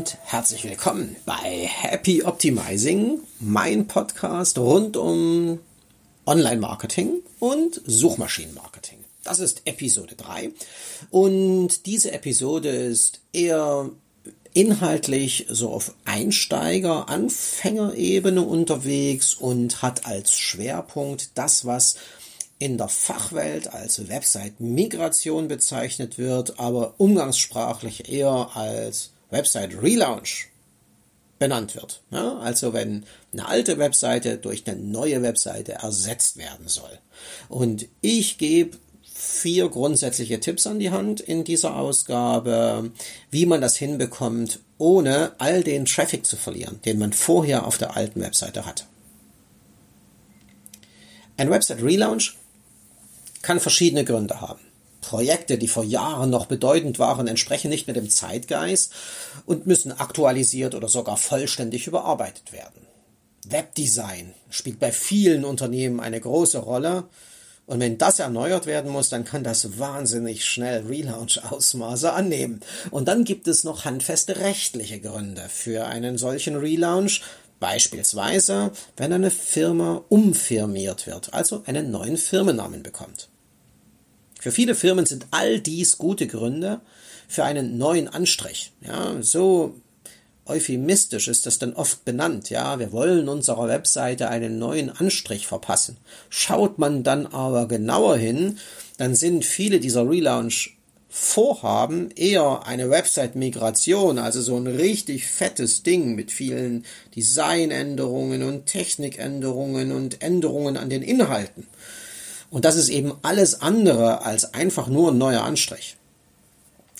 und herzlich willkommen bei Happy Optimizing, mein Podcast rund um Online-Marketing und Suchmaschinenmarketing. Das ist Episode 3 und diese Episode ist eher inhaltlich so auf Einsteiger, Anfängerebene unterwegs und hat als Schwerpunkt das, was in der Fachwelt als Website-Migration bezeichnet wird, aber umgangssprachlich eher als Website-Relaunch benannt wird. Ja, also wenn eine alte Webseite durch eine neue Webseite ersetzt werden soll. Und ich gebe vier grundsätzliche Tipps an die Hand in dieser Ausgabe, wie man das hinbekommt, ohne all den Traffic zu verlieren, den man vorher auf der alten Webseite hatte. Ein Website Relaunch kann verschiedene Gründe haben. Projekte, die vor Jahren noch bedeutend waren, entsprechen nicht mehr dem Zeitgeist und müssen aktualisiert oder sogar vollständig überarbeitet werden. Webdesign spielt bei vielen Unternehmen eine große Rolle. Und wenn das erneuert werden muss, dann kann das wahnsinnig schnell Relaunch-Ausmaße annehmen. Und dann gibt es noch handfeste rechtliche Gründe für einen solchen Relaunch. Beispielsweise, wenn eine Firma umfirmiert wird, also einen neuen Firmennamen bekommt. Für viele Firmen sind all dies gute Gründe für einen neuen Anstrich. Ja, so euphemistisch ist das dann oft benannt. Ja, wir wollen unserer Webseite einen neuen Anstrich verpassen. Schaut man dann aber genauer hin, dann sind viele dieser Relaunch Vorhaben eher eine Website-Migration, also so ein richtig fettes Ding mit vielen Designänderungen und Technikänderungen und Änderungen an den Inhalten. Und das ist eben alles andere als einfach nur ein neuer Anstrich.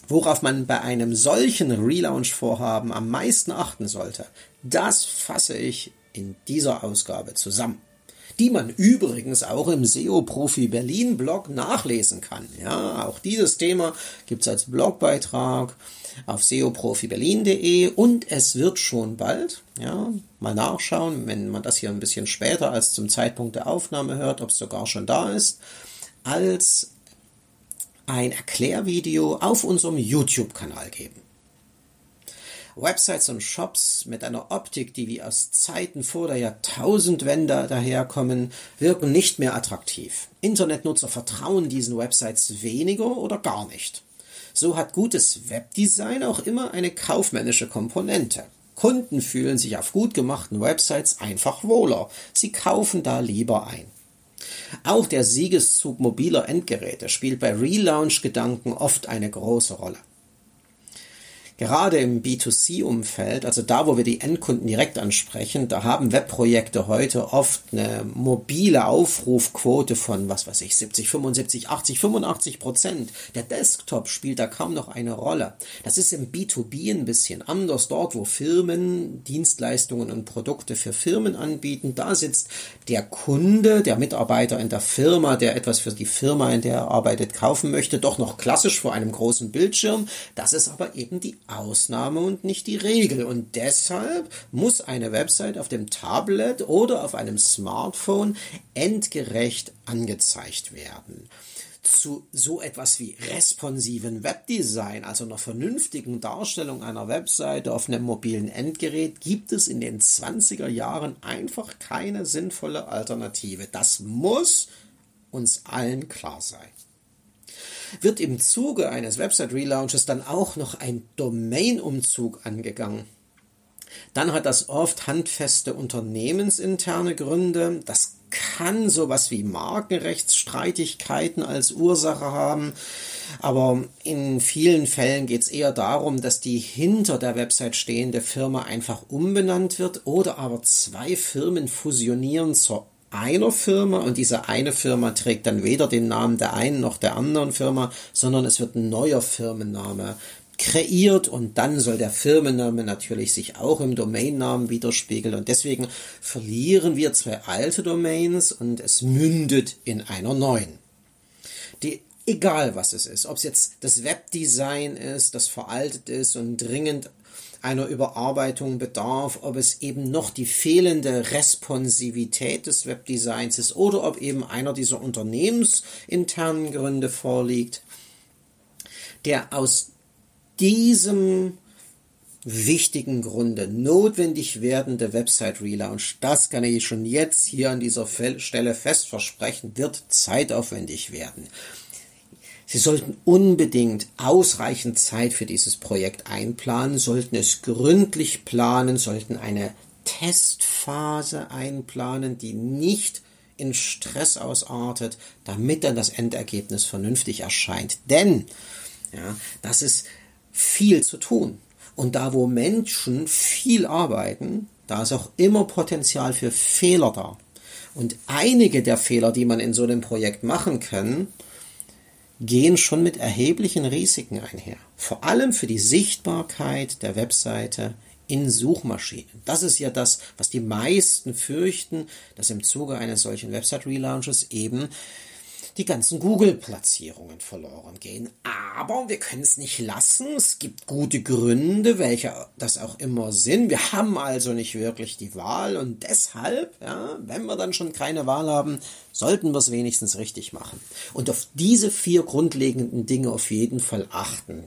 Worauf man bei einem solchen Relaunch-Vorhaben am meisten achten sollte, das fasse ich in dieser Ausgabe zusammen. Die man übrigens auch im SEO-Profi Berlin Blog nachlesen kann. Ja, auch dieses Thema gibt's als Blogbeitrag auf seoprofiberlin.de und es wird schon bald, ja, mal nachschauen, wenn man das hier ein bisschen später als zum Zeitpunkt der Aufnahme hört, ob es sogar schon da ist, als ein Erklärvideo auf unserem YouTube-Kanal geben. Websites und Shops mit einer Optik, die wie aus Zeiten vor der Jahrtausendwende daherkommen, wirken nicht mehr attraktiv. Internetnutzer vertrauen diesen Websites weniger oder gar nicht. So hat gutes Webdesign auch immer eine kaufmännische Komponente. Kunden fühlen sich auf gut gemachten Websites einfach wohler. Sie kaufen da lieber ein. Auch der Siegeszug mobiler Endgeräte spielt bei Relaunch-Gedanken oft eine große Rolle. Gerade im B2C-Umfeld, also da, wo wir die Endkunden direkt ansprechen, da haben Webprojekte heute oft eine mobile Aufrufquote von, was weiß ich, 70, 75, 80, 85 Prozent. Der Desktop spielt da kaum noch eine Rolle. Das ist im B2B ein bisschen anders. Dort, wo Firmen Dienstleistungen und Produkte für Firmen anbieten, da sitzt der Kunde, der Mitarbeiter in der Firma, der etwas für die Firma, in der er arbeitet, kaufen möchte, doch noch klassisch vor einem großen Bildschirm. Das ist aber eben die Ausnahme und nicht die Regel. Und deshalb muss eine Website auf dem Tablet oder auf einem Smartphone endgerecht angezeigt werden zu so etwas wie responsiven Webdesign, also einer vernünftigen Darstellung einer Webseite auf einem mobilen Endgerät, gibt es in den 20er Jahren einfach keine sinnvolle Alternative. Das muss uns allen klar sein wird im Zuge eines Website-Relaunches dann auch noch ein Domain-Umzug angegangen. Dann hat das oft handfeste unternehmensinterne Gründe. Das kann sowas wie Markenrechtsstreitigkeiten als Ursache haben. Aber in vielen Fällen geht es eher darum, dass die hinter der Website stehende Firma einfach umbenannt wird oder aber zwei Firmen fusionieren zur einer Firma und diese eine Firma trägt dann weder den Namen der einen noch der anderen Firma, sondern es wird ein neuer Firmenname kreiert und dann soll der Firmenname natürlich sich auch im Domainnamen widerspiegeln und deswegen verlieren wir zwei alte Domains und es mündet in einer neuen. Die egal was es ist, ob es jetzt das Webdesign ist, das veraltet ist und dringend einer Überarbeitung bedarf, ob es eben noch die fehlende Responsivität des Webdesigns ist oder ob eben einer dieser unternehmensinternen Gründe vorliegt, der aus diesem wichtigen Gründe notwendig werdende Website Relaunch, das kann ich schon jetzt hier an dieser Stelle fest versprechen, wird zeitaufwendig werden. Sie sollten unbedingt ausreichend Zeit für dieses Projekt einplanen, sollten es gründlich planen, sollten eine Testphase einplanen, die nicht in Stress ausartet, damit dann das Endergebnis vernünftig erscheint. Denn ja, das ist viel zu tun. Und da, wo Menschen viel arbeiten, da ist auch immer Potenzial für Fehler da. Und einige der Fehler, die man in so einem Projekt machen kann, gehen schon mit erheblichen Risiken einher. Vor allem für die Sichtbarkeit der Webseite in Suchmaschinen. Das ist ja das, was die meisten fürchten, dass im Zuge eines solchen Website-Relaunches eben die ganzen Google-Platzierungen verloren gehen. Aber wir können es nicht lassen. Es gibt gute Gründe, welche das auch immer sind. Wir haben also nicht wirklich die Wahl und deshalb, ja, wenn wir dann schon keine Wahl haben, sollten wir es wenigstens richtig machen. Und auf diese vier grundlegenden Dinge auf jeden Fall achten.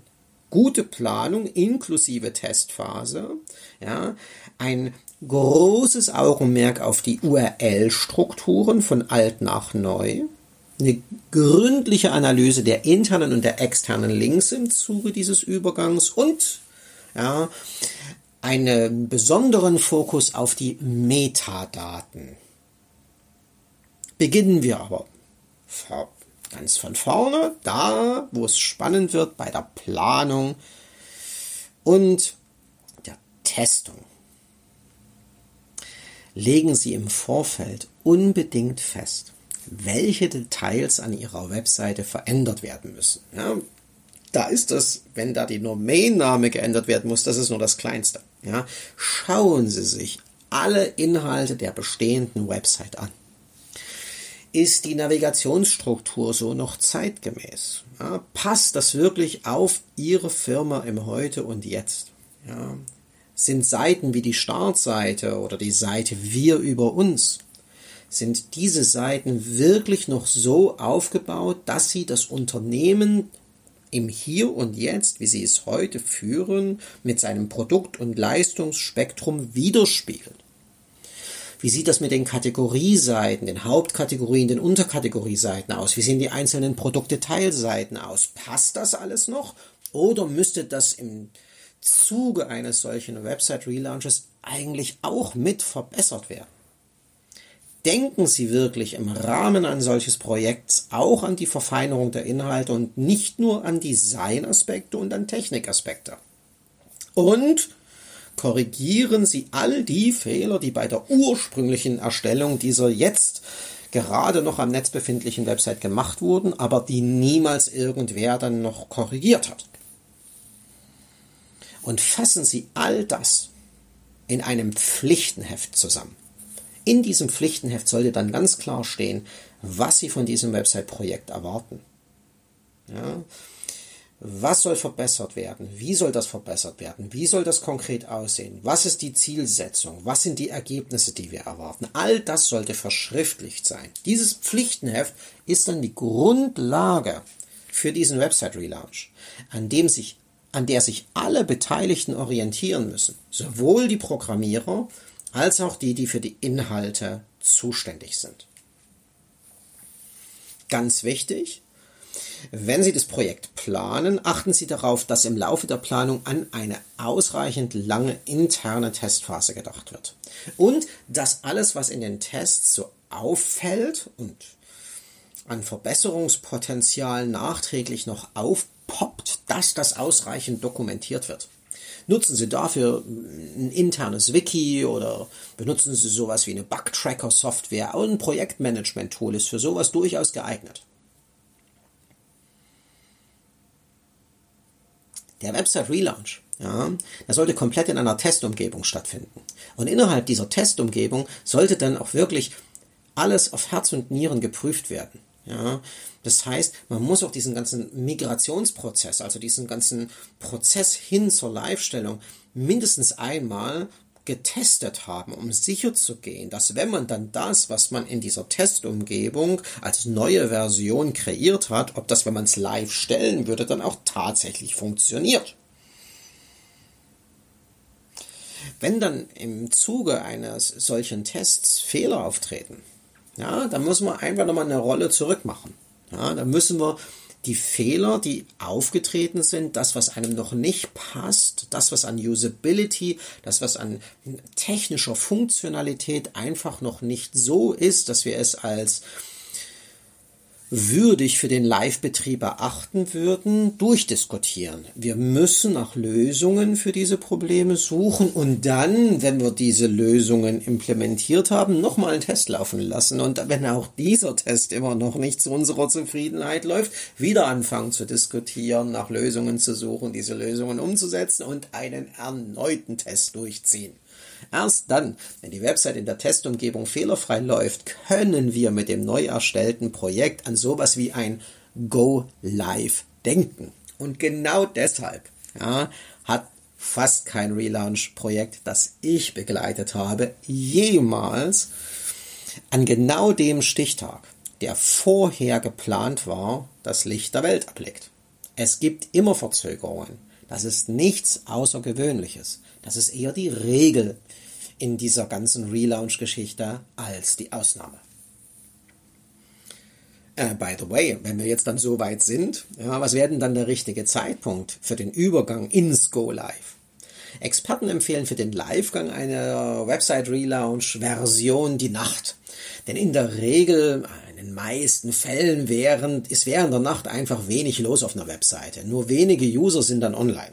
Gute Planung inklusive Testphase, ja, ein großes Augenmerk auf die URL-Strukturen von alt nach neu, eine gründliche Analyse der internen und der externen Links im Zuge dieses Übergangs und ja, einen besonderen Fokus auf die Metadaten. Beginnen wir aber ganz von vorne, da, wo es spannend wird, bei der Planung und der Testung. Legen Sie im Vorfeld unbedingt fest, welche Details an Ihrer Webseite verändert werden müssen. Ja, da ist das, wenn da die Domain-Name geändert werden muss, das ist nur das Kleinste. Ja, schauen Sie sich alle Inhalte der bestehenden Website an. Ist die Navigationsstruktur so noch zeitgemäß? Ja, passt das wirklich auf Ihre Firma im Heute und Jetzt? Ja, sind Seiten wie die Startseite oder die Seite Wir über uns sind diese Seiten wirklich noch so aufgebaut, dass sie das Unternehmen im Hier und Jetzt, wie sie es heute führen, mit seinem Produkt- und Leistungsspektrum widerspiegelt. Wie sieht das mit den Kategorieseiten, den Hauptkategorien, den Unterkategorieseiten aus? Wie sehen die einzelnen Produktdetailseiten aus? Passt das alles noch? Oder müsste das im Zuge eines solchen Website-Relaunches eigentlich auch mit verbessert werden? Denken Sie wirklich im Rahmen eines solches Projekts auch an die Verfeinerung der Inhalte und nicht nur an Designaspekte und an Technikaspekte. Und korrigieren Sie all die Fehler, die bei der ursprünglichen Erstellung dieser jetzt gerade noch am Netz befindlichen Website gemacht wurden, aber die niemals irgendwer dann noch korrigiert hat. Und fassen Sie all das in einem Pflichtenheft zusammen. In diesem Pflichtenheft sollte dann ganz klar stehen, was Sie von diesem Website-Projekt erwarten. Ja? Was soll verbessert werden? Wie soll das verbessert werden? Wie soll das konkret aussehen? Was ist die Zielsetzung? Was sind die Ergebnisse, die wir erwarten? All das sollte verschriftlicht sein. Dieses Pflichtenheft ist dann die Grundlage für diesen Website Relaunch, an an der sich alle Beteiligten orientieren müssen, sowohl die Programmierer als auch die, die für die Inhalte zuständig sind. Ganz wichtig, wenn Sie das Projekt planen, achten Sie darauf, dass im Laufe der Planung an eine ausreichend lange interne Testphase gedacht wird. Und dass alles, was in den Tests so auffällt und an Verbesserungspotenzial nachträglich noch aufpoppt, dass das ausreichend dokumentiert wird. Nutzen Sie dafür ein internes Wiki oder benutzen Sie sowas wie eine Bug-Tracker-Software. Auch ein Projektmanagement-Tool ist für sowas durchaus geeignet. Der Website Relaunch, ja, der sollte komplett in einer Testumgebung stattfinden. Und innerhalb dieser Testumgebung sollte dann auch wirklich alles auf Herz und Nieren geprüft werden. Ja, das heißt, man muss auch diesen ganzen Migrationsprozess, also diesen ganzen Prozess hin zur Live-Stellung mindestens einmal getestet haben, um sicher zu gehen, dass wenn man dann das, was man in dieser Testumgebung als neue Version kreiert hat, ob das, wenn man es live stellen würde, dann auch tatsächlich funktioniert. Wenn dann im Zuge eines solchen Tests Fehler auftreten, ja, dann müssen wir einfach nochmal eine Rolle zurück machen. Ja, dann müssen wir die Fehler, die aufgetreten sind, das, was einem noch nicht passt, das, was an Usability, das, was an technischer Funktionalität einfach noch nicht so ist, dass wir es als würdig für den Live-Betrieb erachten würden, durchdiskutieren. Wir müssen nach Lösungen für diese Probleme suchen und dann, wenn wir diese Lösungen implementiert haben, nochmal einen Test laufen lassen. Und wenn auch dieser Test immer noch nicht zu unserer Zufriedenheit läuft, wieder anfangen zu diskutieren, nach Lösungen zu suchen, diese Lösungen umzusetzen und einen erneuten Test durchziehen. Erst dann, wenn die Website in der Testumgebung fehlerfrei läuft, können wir mit dem neu erstellten Projekt an sowas wie ein Go Live denken. Und genau deshalb ja, hat fast kein Relaunch-Projekt, das ich begleitet habe, jemals an genau dem Stichtag, der vorher geplant war, das Licht der Welt erblickt. Es gibt immer Verzögerungen. Das ist nichts Außergewöhnliches. Das ist eher die Regel in dieser ganzen Relaunch-Geschichte als die Ausnahme. Äh, by the way, wenn wir jetzt dann so weit sind, ja, was wäre denn dann der richtige Zeitpunkt für den Übergang ins Go Live? Experten empfehlen für den Livegang einer Website-Relaunch-Version die Nacht. Denn in der Regel, in den meisten Fällen, während, ist während der Nacht einfach wenig los auf einer Webseite. Nur wenige User sind dann online.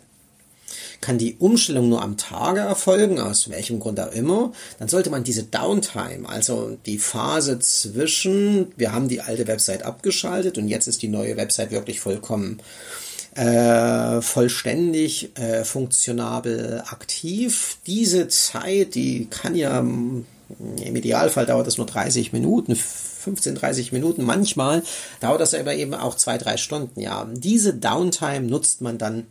Kann die Umstellung nur am Tage erfolgen, aus welchem Grund auch immer, dann sollte man diese Downtime, also die Phase zwischen, wir haben die alte Website abgeschaltet und jetzt ist die neue Website wirklich vollkommen äh, vollständig äh, funktionabel aktiv. Diese Zeit, die kann ja im Idealfall dauert das nur 30 Minuten, 15, 30 Minuten. Manchmal dauert das aber eben auch zwei, drei Stunden. Ja, diese Downtime nutzt man dann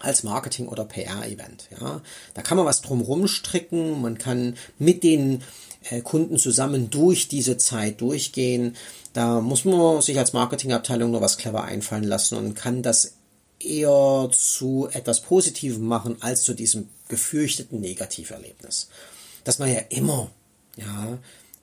als Marketing- oder PR-Event. Ja. Da kann man was drumherum stricken, man kann mit den äh, Kunden zusammen durch diese Zeit durchgehen. Da muss man sich als Marketingabteilung nur was clever einfallen lassen und kann das eher zu etwas Positivem machen als zu diesem gefürchteten Negativerlebnis. Dass man ja immer ja,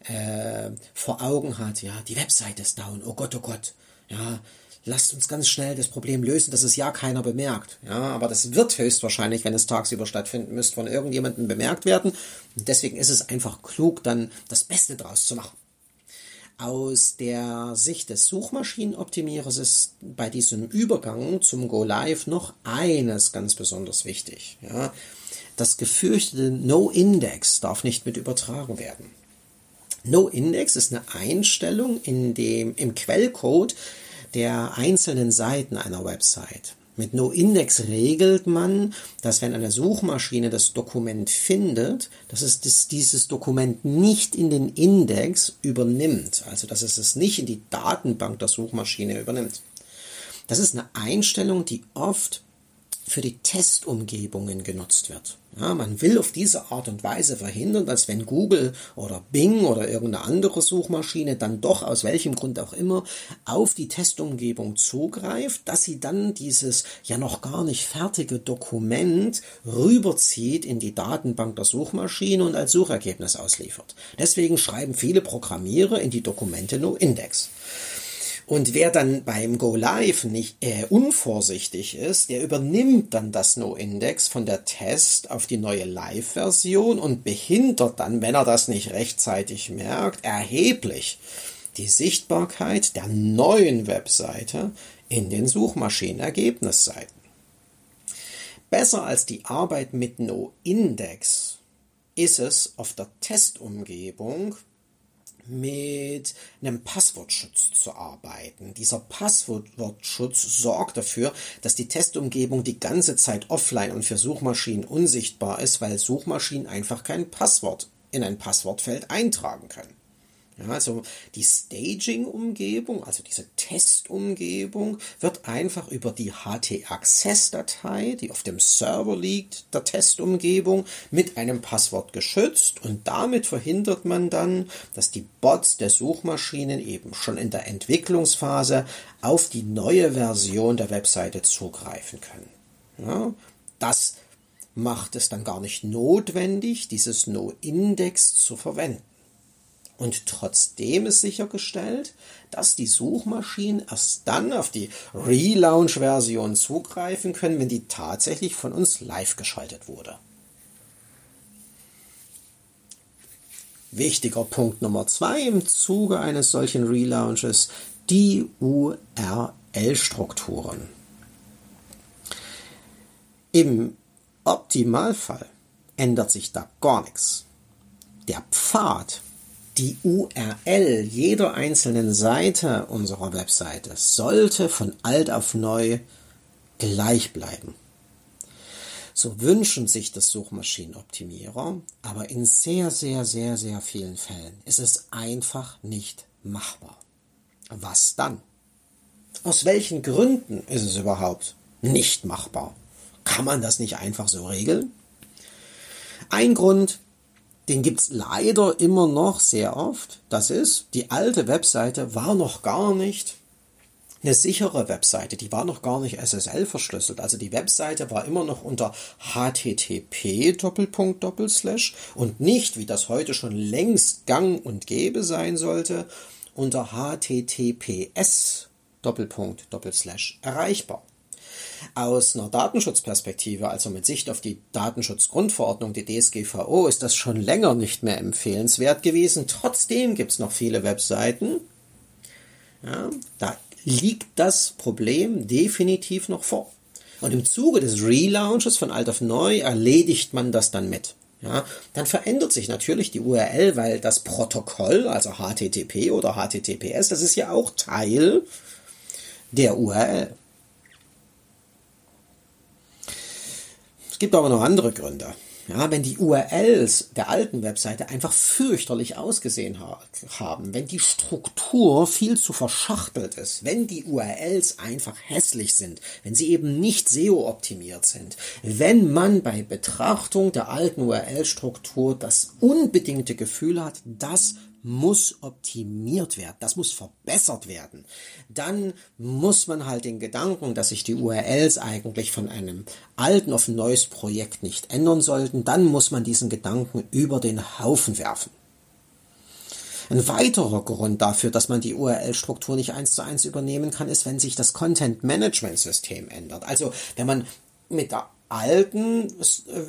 äh, vor Augen hat, ja, die Website ist down, oh Gott, oh Gott, ja, lasst uns ganz schnell das Problem lösen, dass es ja keiner bemerkt. Ja, aber das wird höchstwahrscheinlich, wenn es tagsüber stattfinden müsste, von irgendjemandem bemerkt werden. Und deswegen ist es einfach klug, dann das Beste draus zu machen. Aus der Sicht des Suchmaschinenoptimierers ist bei diesem Übergang zum Go Live noch eines ganz besonders wichtig. Ja, das gefürchtete No-Index darf nicht mit übertragen werden. No-Index ist eine Einstellung in dem, im Quellcode, der einzelnen Seiten einer Website. Mit NoIndex regelt man, dass wenn eine Suchmaschine das Dokument findet, dass es das, dieses Dokument nicht in den Index übernimmt, also dass es es nicht in die Datenbank der Suchmaschine übernimmt. Das ist eine Einstellung, die oft für die Testumgebungen genutzt wird. Ja, man will auf diese Art und Weise verhindern, dass wenn Google oder Bing oder irgendeine andere Suchmaschine dann doch aus welchem Grund auch immer auf die Testumgebung zugreift, dass sie dann dieses ja noch gar nicht fertige Dokument rüberzieht in die Datenbank der Suchmaschine und als Suchergebnis ausliefert. Deswegen schreiben viele Programmierer in die Dokumente nur Index. Und wer dann beim Go Live nicht äh, unvorsichtig ist, der übernimmt dann das No-Index von der Test auf die neue Live-Version und behindert dann, wenn er das nicht rechtzeitig merkt, erheblich die Sichtbarkeit der neuen Webseite in den Suchmaschinenergebnisseiten. Besser als die Arbeit mit No-Index ist es auf der Testumgebung mit einem Passwortschutz zu arbeiten. Dieser Passwortschutz sorgt dafür, dass die Testumgebung die ganze Zeit offline und für Suchmaschinen unsichtbar ist, weil Suchmaschinen einfach kein Passwort in ein Passwortfeld eintragen können. Ja, also die Staging-Umgebung, also diese Testumgebung, wird einfach über die HT-Access-Datei, die auf dem Server liegt, der Testumgebung, mit einem Passwort geschützt und damit verhindert man dann, dass die Bots der Suchmaschinen eben schon in der Entwicklungsphase auf die neue Version der Webseite zugreifen können. Ja, das macht es dann gar nicht notwendig, dieses No-Index zu verwenden. Und trotzdem ist sichergestellt, dass die Suchmaschinen erst dann auf die Relaunch-Version zugreifen können, wenn die tatsächlich von uns live geschaltet wurde. Wichtiger Punkt Nummer zwei im Zuge eines solchen Relaunches, die URL-Strukturen. Im Optimalfall ändert sich da gar nichts. Der Pfad, die URL jeder einzelnen Seite unserer Webseite sollte von alt auf neu gleich bleiben. So wünschen sich das Suchmaschinenoptimierer, aber in sehr, sehr, sehr, sehr vielen Fällen ist es einfach nicht machbar. Was dann? Aus welchen Gründen ist es überhaupt nicht machbar? Kann man das nicht einfach so regeln? Ein Grund, den gibt's leider immer noch sehr oft. Das ist, die alte Webseite war noch gar nicht eine sichere Webseite, die war noch gar nicht SSL verschlüsselt. Also die Webseite war immer noch unter HTTP und nicht, wie das heute schon längst gang und gäbe sein sollte, unter HTTPS erreichbar. Aus einer Datenschutzperspektive, also mit Sicht auf die Datenschutzgrundverordnung, die DSGVO, ist das schon länger nicht mehr empfehlenswert gewesen. Trotzdem gibt es noch viele Webseiten, ja, da liegt das Problem definitiv noch vor. Und im Zuge des Relaunches von alt auf neu erledigt man das dann mit. Ja, dann verändert sich natürlich die URL, weil das Protokoll, also HTTP oder HTTPS, das ist ja auch Teil der URL. Es gibt aber noch andere Gründe. Ja, wenn die URLs der alten Webseite einfach fürchterlich ausgesehen ha haben, wenn die Struktur viel zu verschachtelt ist, wenn die URLs einfach hässlich sind, wenn sie eben nicht SEO-optimiert sind, wenn man bei Betrachtung der alten URL-Struktur das unbedingte Gefühl hat, das muss optimiert werden, das muss verbessert werden. Dann muss man halt den Gedanken, dass sich die URLs eigentlich von einem alten auf ein neues Projekt nicht ändern sollten, dann muss man diesen Gedanken über den Haufen werfen. Ein weiterer Grund dafür, dass man die URL-Struktur nicht eins zu eins übernehmen kann, ist, wenn sich das Content-Management-System ändert. Also wenn man mit der alten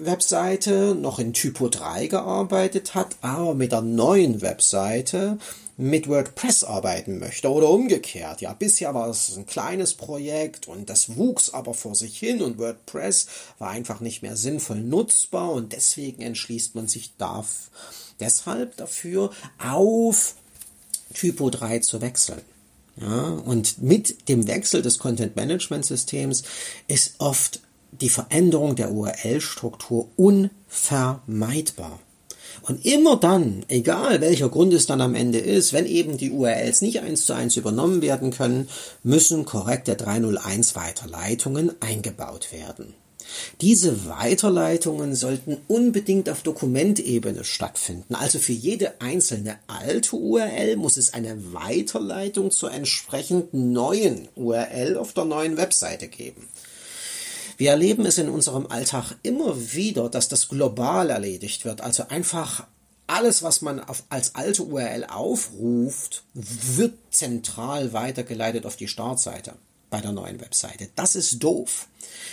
Webseite noch in Typo 3 gearbeitet hat, aber mit der neuen Webseite mit WordPress arbeiten möchte oder umgekehrt. Ja, bisher war es ein kleines Projekt und das wuchs aber vor sich hin und WordPress war einfach nicht mehr sinnvoll nutzbar und deswegen entschließt man sich da, deshalb dafür auf Typo 3 zu wechseln. Ja, und mit dem Wechsel des Content Management Systems ist oft die Veränderung der URL-Struktur unvermeidbar. Und immer dann, egal welcher Grund es dann am Ende ist, wenn eben die URLs nicht eins zu eins übernommen werden können, müssen korrekte 301 Weiterleitungen eingebaut werden. Diese Weiterleitungen sollten unbedingt auf Dokumentebene stattfinden. Also für jede einzelne alte URL muss es eine Weiterleitung zur entsprechend neuen URL auf der neuen Webseite geben. Wir erleben es in unserem Alltag immer wieder, dass das global erledigt wird. Also einfach alles, was man auf, als alte URL aufruft, wird zentral weitergeleitet auf die Startseite bei der neuen Webseite. Das ist doof,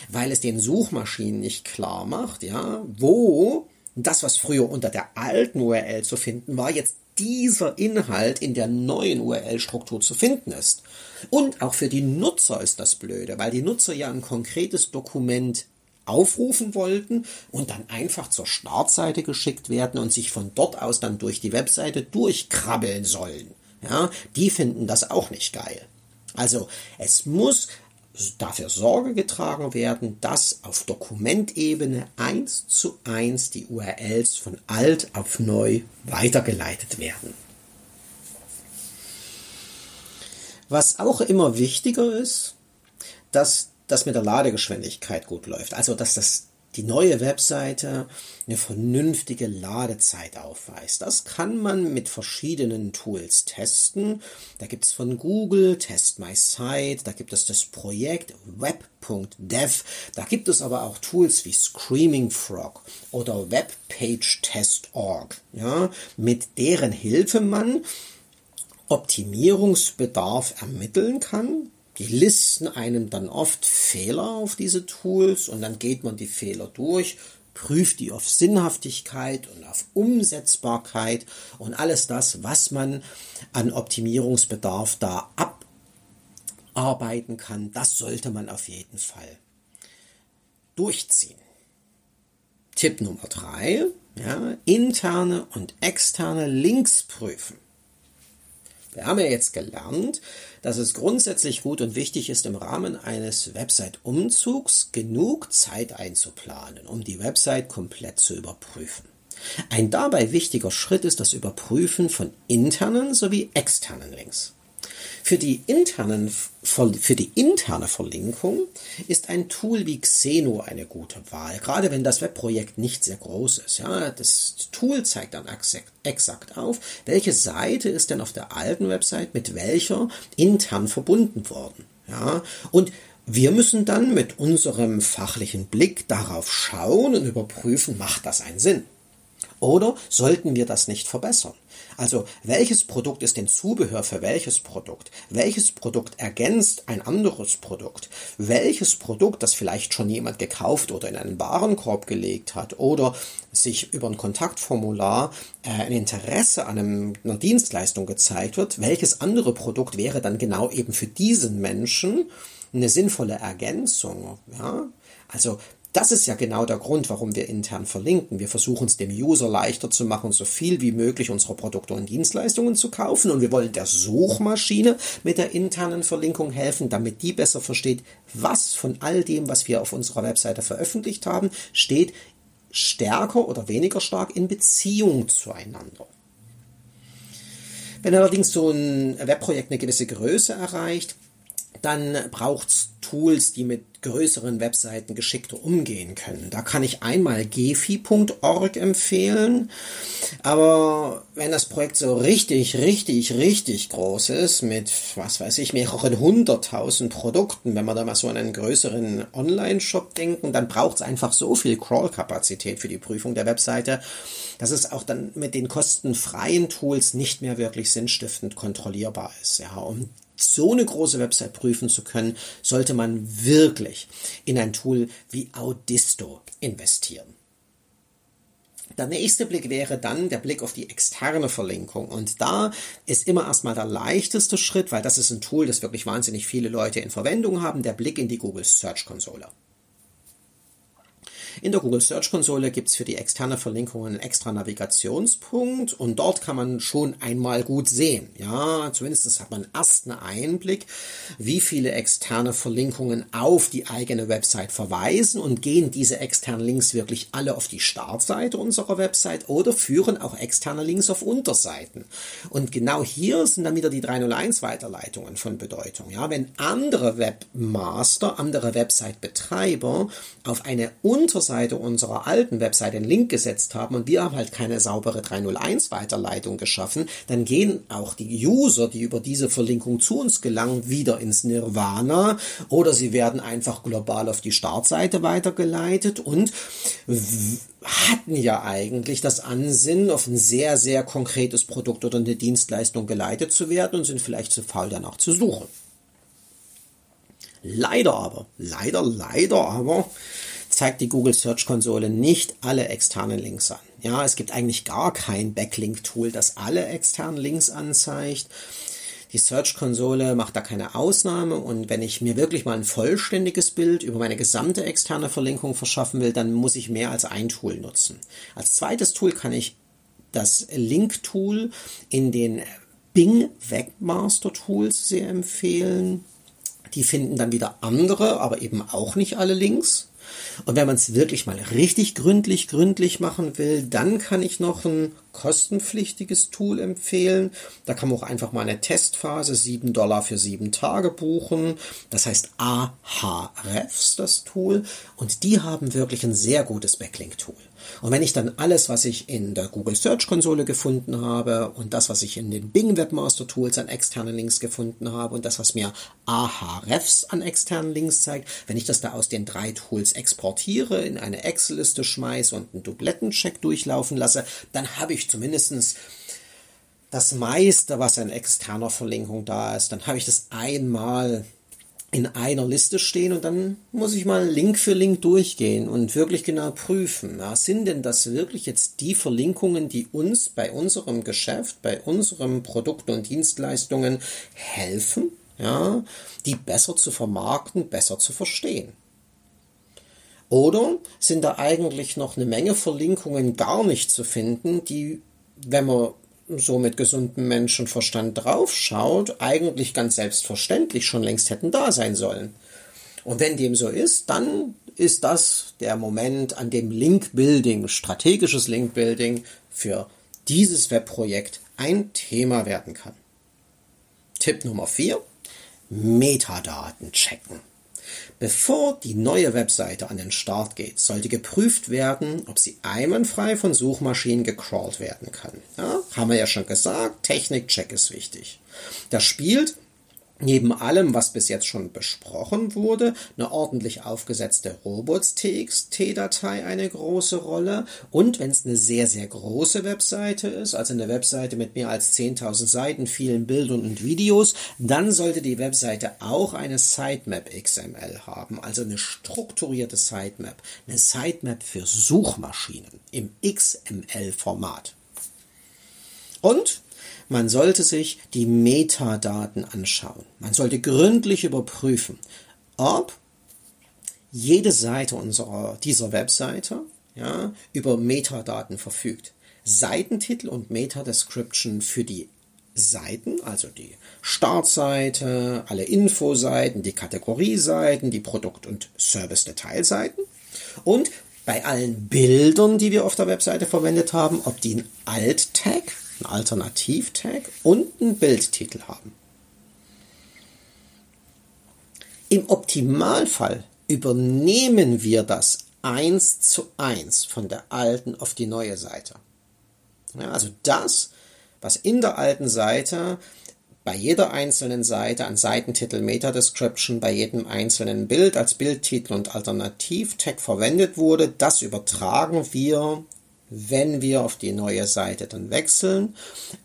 weil es den Suchmaschinen nicht klar macht, ja, wo das, was früher unter der alten URL zu finden war, jetzt dieser Inhalt in der neuen URL-Struktur zu finden ist. Und auch für die Nutzer ist das blöde, weil die Nutzer ja ein konkretes Dokument aufrufen wollten und dann einfach zur Startseite geschickt werden und sich von dort aus dann durch die Webseite durchkrabbeln sollen. Ja, die finden das auch nicht geil. Also es muss dafür Sorge getragen werden, dass auf Dokumentebene eins zu eins die URLs von alt auf neu weitergeleitet werden. Was auch immer wichtiger ist, dass das mit der Ladegeschwindigkeit gut läuft. Also, dass das die neue Webseite eine vernünftige Ladezeit aufweist. Das kann man mit verschiedenen Tools testen. Da gibt es von Google Test My Site, da gibt es das Projekt web.dev, da gibt es aber auch Tools wie Screaming Frog oder webpagetest.org, ja, mit deren Hilfe man Optimierungsbedarf ermitteln kann. Die listen einem dann oft Fehler auf diese Tools und dann geht man die Fehler durch, prüft die auf Sinnhaftigkeit und auf Umsetzbarkeit und alles das, was man an Optimierungsbedarf da abarbeiten kann, das sollte man auf jeden Fall durchziehen. Tipp Nummer drei, ja, interne und externe Links prüfen. Wir haben ja jetzt gelernt, dass es grundsätzlich gut und wichtig ist, im Rahmen eines Website-Umzugs genug Zeit einzuplanen, um die Website komplett zu überprüfen. Ein dabei wichtiger Schritt ist das Überprüfen von internen sowie externen Links. Für die, internen, für die interne Verlinkung ist ein Tool wie Xeno eine gute Wahl, gerade wenn das Webprojekt nicht sehr groß ist. Ja, das Tool zeigt dann exakt auf, welche Seite ist denn auf der alten Website mit welcher intern verbunden worden. Ja, und wir müssen dann mit unserem fachlichen Blick darauf schauen und überprüfen, macht das einen Sinn? Oder sollten wir das nicht verbessern? Also welches Produkt ist denn Zubehör für welches Produkt? Welches Produkt ergänzt ein anderes Produkt? Welches Produkt, das vielleicht schon jemand gekauft oder in einen Warenkorb gelegt hat oder sich über ein Kontaktformular äh, ein Interesse an einem, einer Dienstleistung gezeigt wird, welches andere Produkt wäre dann genau eben für diesen Menschen eine sinnvolle Ergänzung? Ja? Also das ist ja genau der Grund, warum wir intern verlinken. Wir versuchen es dem User leichter zu machen, so viel wie möglich unserer Produkte und Dienstleistungen zu kaufen. Und wir wollen der Suchmaschine mit der internen Verlinkung helfen, damit die besser versteht, was von all dem, was wir auf unserer Webseite veröffentlicht haben, steht stärker oder weniger stark in Beziehung zueinander. Wenn allerdings so ein Webprojekt eine gewisse Größe erreicht, dann braucht es Tools, die mit größeren Webseiten geschickter umgehen können. Da kann ich einmal gefi.org empfehlen, aber wenn das Projekt so richtig, richtig, richtig groß ist, mit, was weiß ich, mehreren hunderttausend Produkten, wenn wir da mal so an einen größeren Online-Shop denken, dann braucht es einfach so viel Crawl-Kapazität für die Prüfung der Webseite, dass es auch dann mit den kostenfreien Tools nicht mehr wirklich sinnstiftend kontrollierbar ist. Ja, um so eine große Website prüfen zu können, sollte man wirklich in ein Tool wie Audisto investieren. Der nächste Blick wäre dann der Blick auf die externe Verlinkung. Und da ist immer erstmal der leichteste Schritt, weil das ist ein Tool, das wirklich wahnsinnig viele Leute in Verwendung haben, der Blick in die Google Search Konsole. In der Google Search Konsole gibt es für die externe Verlinkung einen extra Navigationspunkt und dort kann man schon einmal gut sehen. Ja, zumindest hat man erst einen Einblick, wie viele externe Verlinkungen auf die eigene Website verweisen und gehen diese externen Links wirklich alle auf die Startseite unserer Website oder führen auch externe Links auf Unterseiten. Und genau hier sind dann wieder die 301 Weiterleitungen von Bedeutung. Ja, wenn andere Webmaster, andere Website-Betreiber auf eine Unterseite Unterseite unserer alten Webseite einen Link gesetzt haben und wir haben halt keine saubere 301 Weiterleitung geschaffen, dann gehen auch die User, die über diese Verlinkung zu uns gelangen, wieder ins Nirvana oder sie werden einfach global auf die Startseite weitergeleitet und hatten ja eigentlich das Ansinnen, auf ein sehr, sehr konkretes Produkt oder eine Dienstleistung geleitet zu werden und sind vielleicht zu faul danach zu suchen. Leider aber, leider, leider aber zeigt die Google Search Konsole nicht alle externen Links an. Ja, es gibt eigentlich gar kein Backlink-Tool, das alle externen Links anzeigt. Die Search-Konsole macht da keine Ausnahme und wenn ich mir wirklich mal ein vollständiges Bild über meine gesamte externe Verlinkung verschaffen will, dann muss ich mehr als ein Tool nutzen. Als zweites Tool kann ich das Link-Tool in den Bing Webmaster Tools sehr empfehlen. Die finden dann wieder andere, aber eben auch nicht alle Links. Und wenn man es wirklich mal richtig gründlich, gründlich machen will, dann kann ich noch ein kostenpflichtiges Tool empfehlen. Da kann man auch einfach mal eine Testphase, 7 Dollar für 7 Tage buchen. Das heißt Ahrefs, das Tool. Und die haben wirklich ein sehr gutes Backlink-Tool. Und wenn ich dann alles, was ich in der Google Search Konsole gefunden habe und das, was ich in den Bing Webmaster Tools an externen Links gefunden habe und das, was mir Ahrefs an externen Links zeigt, wenn ich das da aus den drei Tools exportiere, in eine Excel-Liste schmeiße und einen Dublettencheck durchlaufen lasse, dann habe ich zumindestens das meiste, was an externer Verlinkung da ist, dann habe ich das einmal in einer Liste stehen und dann muss ich mal Link für Link durchgehen und wirklich genau prüfen, ja, sind denn das wirklich jetzt die Verlinkungen, die uns bei unserem Geschäft, bei unseren Produkten und Dienstleistungen helfen, ja, die besser zu vermarkten, besser zu verstehen. Oder sind da eigentlich noch eine Menge Verlinkungen gar nicht zu finden, die, wenn man so mit gesundem Menschenverstand draufschaut, eigentlich ganz selbstverständlich schon längst hätten da sein sollen. Und wenn dem so ist, dann ist das der Moment, an dem Link-Building, strategisches Link-Building für dieses Webprojekt ein Thema werden kann. Tipp Nummer 4. Metadaten checken. Bevor die neue Webseite an den Start geht, sollte geprüft werden, ob sie einwandfrei von Suchmaschinen gecrawlt werden kann. Ja, haben wir ja schon gesagt, Technikcheck ist wichtig. Das spielt neben allem, was bis jetzt schon besprochen wurde, eine ordentlich aufgesetzte Robots-TXT-Datei eine große Rolle. Und wenn es eine sehr, sehr große Webseite ist, also eine Webseite mit mehr als 10.000 Seiten, vielen Bildern und Videos, dann sollte die Webseite auch eine Sitemap XML haben, also eine strukturierte Sitemap. Eine Sitemap für Suchmaschinen im XML-Format. Und man sollte sich die Metadaten anschauen. Man sollte gründlich überprüfen, ob jede Seite unserer, dieser Webseite ja, über Metadaten verfügt. Seitentitel und Meta-Description für die Seiten, also die Startseite, alle Infoseiten, die Kategorieseiten, die Produkt- und Service-Detailseiten und bei allen Bildern, die wir auf der Webseite verwendet haben, ob die einen Alt-Tag einen Alternativ-Tag und einen Bildtitel haben. Im Optimalfall übernehmen wir das eins zu eins von der alten auf die neue Seite. Ja, also das, was in der alten Seite bei jeder einzelnen Seite an Seitentitel Meta Description, bei jedem einzelnen Bild als Bildtitel und Alternativ-Tag verwendet wurde, das übertragen wir wenn wir auf die neue Seite dann wechseln,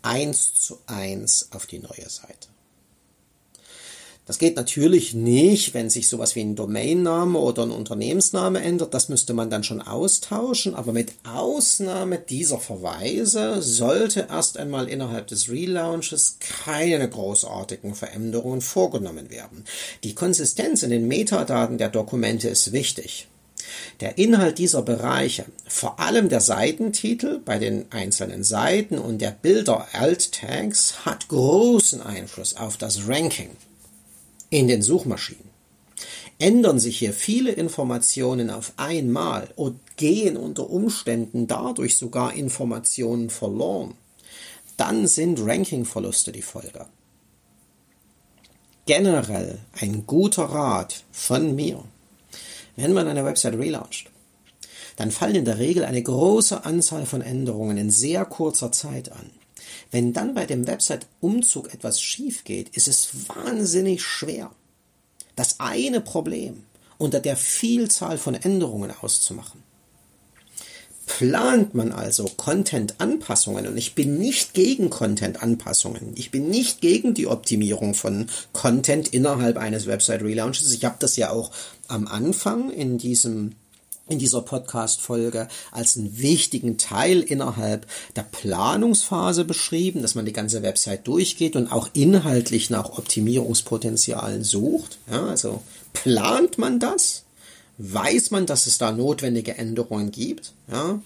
eins zu eins auf die neue Seite. Das geht natürlich nicht, wenn sich sowas wie ein Domainname oder ein Unternehmensname ändert. Das müsste man dann schon austauschen. Aber mit Ausnahme dieser Verweise sollte erst einmal innerhalb des Relaunches keine großartigen Veränderungen vorgenommen werden. Die Konsistenz in den Metadaten der Dokumente ist wichtig. Der Inhalt dieser Bereiche, vor allem der Seitentitel bei den einzelnen Seiten und der Bilder Alt-Tags, hat großen Einfluss auf das Ranking in den Suchmaschinen. Ändern sich hier viele Informationen auf einmal und gehen unter Umständen dadurch sogar Informationen verloren, dann sind Rankingverluste die Folge. Generell ein guter Rat von mir wenn man eine Website relauncht, dann fallen in der Regel eine große Anzahl von Änderungen in sehr kurzer Zeit an. Wenn dann bei dem Website-Umzug etwas schief geht, ist es wahnsinnig schwer, das eine Problem unter der Vielzahl von Änderungen auszumachen. Plant man also Content-Anpassungen, und ich bin nicht gegen Content-Anpassungen, ich bin nicht gegen die Optimierung von Content innerhalb eines Website-Relaunches. Ich habe das ja auch am Anfang in diesem in dieser Podcast-Folge als einen wichtigen Teil innerhalb der Planungsphase beschrieben, dass man die ganze Website durchgeht und auch inhaltlich nach Optimierungspotenzialen sucht. Ja, also plant man das? Weiß man, dass es da notwendige Änderungen gibt? Ja,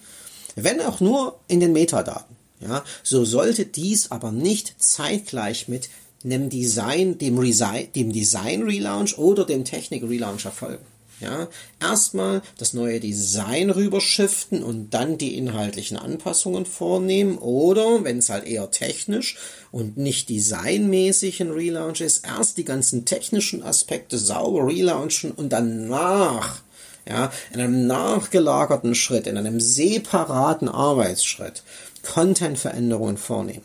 wenn auch nur in den Metadaten. Ja, so sollte dies aber nicht zeitgleich mit einem Design, dem, Resi dem Design Relaunch oder dem Technik Relaunch erfolgen. Ja, erstmal das neue Design rüberschiften und dann die inhaltlichen Anpassungen vornehmen oder, wenn es halt eher technisch und nicht designmäßig ein Relaunch ist, erst die ganzen technischen Aspekte sauber relaunchen und danach ja, in einem nachgelagerten Schritt, in einem separaten Arbeitsschritt Content-Veränderungen vornehmen.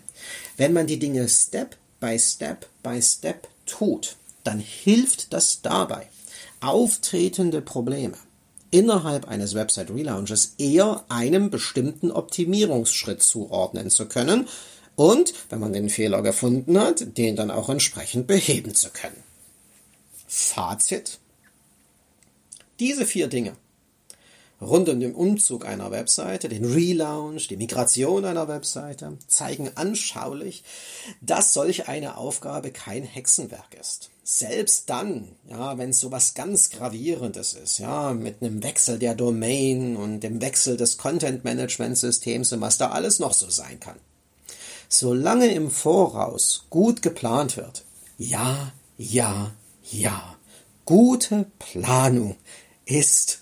Wenn man die Dinge Step by Step by Step tut, dann hilft das dabei, auftretende Probleme innerhalb eines Website Relaunches eher einem bestimmten Optimierungsschritt zuordnen zu können und, wenn man den Fehler gefunden hat, den dann auch entsprechend beheben zu können. Fazit. Diese vier Dinge rund um den Umzug einer Webseite, den Relaunch, die Migration einer Webseite, zeigen anschaulich, dass solch eine Aufgabe kein Hexenwerk ist. Selbst dann, ja, wenn es sowas ganz Gravierendes ist, ja, mit einem Wechsel der Domain und dem Wechsel des Content Management Systems und was da alles noch so sein kann. Solange im Voraus gut geplant wird, ja, ja, ja, gute Planung ist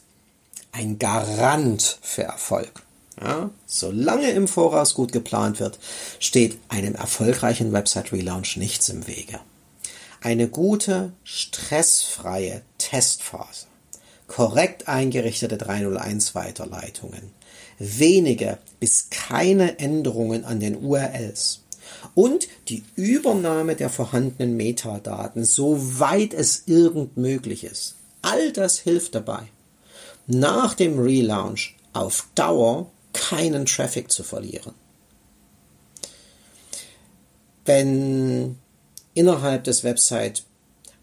ein Garant für Erfolg. Ja, solange im Voraus gut geplant wird, steht einem erfolgreichen Website Relaunch nichts im Wege. Eine gute, stressfreie Testphase, korrekt eingerichtete 301 Weiterleitungen, wenige bis keine Änderungen an den URLs und die Übernahme der vorhandenen Metadaten, soweit es irgend möglich ist. All das hilft dabei, nach dem Relaunch auf Dauer keinen Traffic zu verlieren. Wenn innerhalb des Website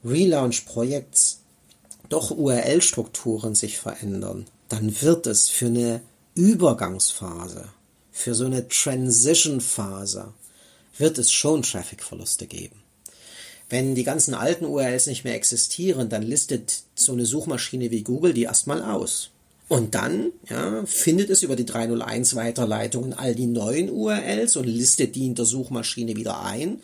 Relaunch Projekts doch URL-Strukturen sich verändern, dann wird es für eine Übergangsphase, für so eine Transition-Phase, wird es schon Traffic-Verluste geben. Wenn die ganzen alten URLs nicht mehr existieren, dann listet so eine Suchmaschine wie Google die erstmal aus. Und dann ja, findet es über die 301 Weiterleitungen all die neuen URLs und listet die in der Suchmaschine wieder ein.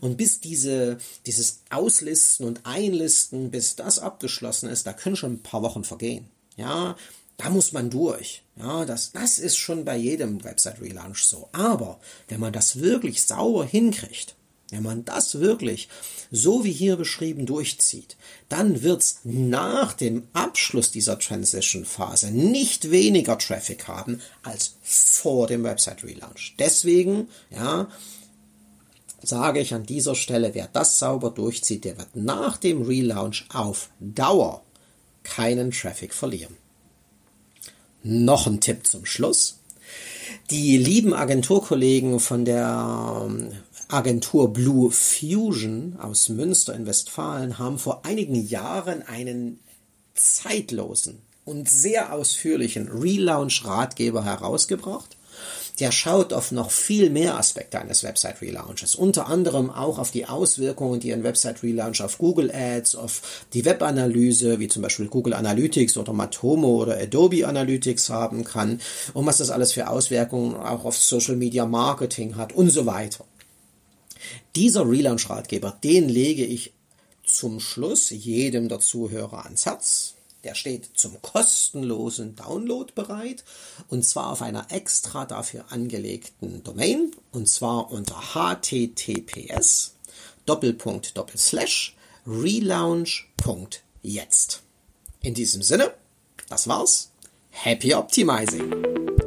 Und bis diese, dieses Auslisten und Einlisten, bis das abgeschlossen ist, da können schon ein paar Wochen vergehen. Ja, da muss man durch. Ja, das, das ist schon bei jedem Website Relaunch so. Aber wenn man das wirklich sauber hinkriegt, wenn man das wirklich so wie hier beschrieben durchzieht, dann wird's nach dem Abschluss dieser Transition-Phase nicht weniger Traffic haben als vor dem Website Relaunch. Deswegen, ja, sage ich an dieser Stelle, wer das sauber durchzieht, der wird nach dem Relaunch auf Dauer keinen Traffic verlieren. Noch ein Tipp zum Schluss. Die lieben Agenturkollegen von der Agentur Blue Fusion aus Münster in Westfalen haben vor einigen Jahren einen zeitlosen und sehr ausführlichen Relaunch-Ratgeber herausgebracht. Der schaut auf noch viel mehr Aspekte eines Website-Relaunches, unter anderem auch auf die Auswirkungen, die ein Website-Relaunch auf Google Ads, auf die Webanalyse, wie zum Beispiel Google Analytics oder Matomo oder Adobe Analytics haben kann und was das alles für Auswirkungen auch auf Social Media Marketing hat und so weiter. Dieser Relaunch-Ratgeber, den lege ich zum Schluss jedem der Zuhörer ans Herz. Der steht zum kostenlosen Download bereit und zwar auf einer extra dafür angelegten Domain und zwar unter https Doppelpunkt Doppelslash relaunch.jetzt. In diesem Sinne, das war's. Happy Optimizing!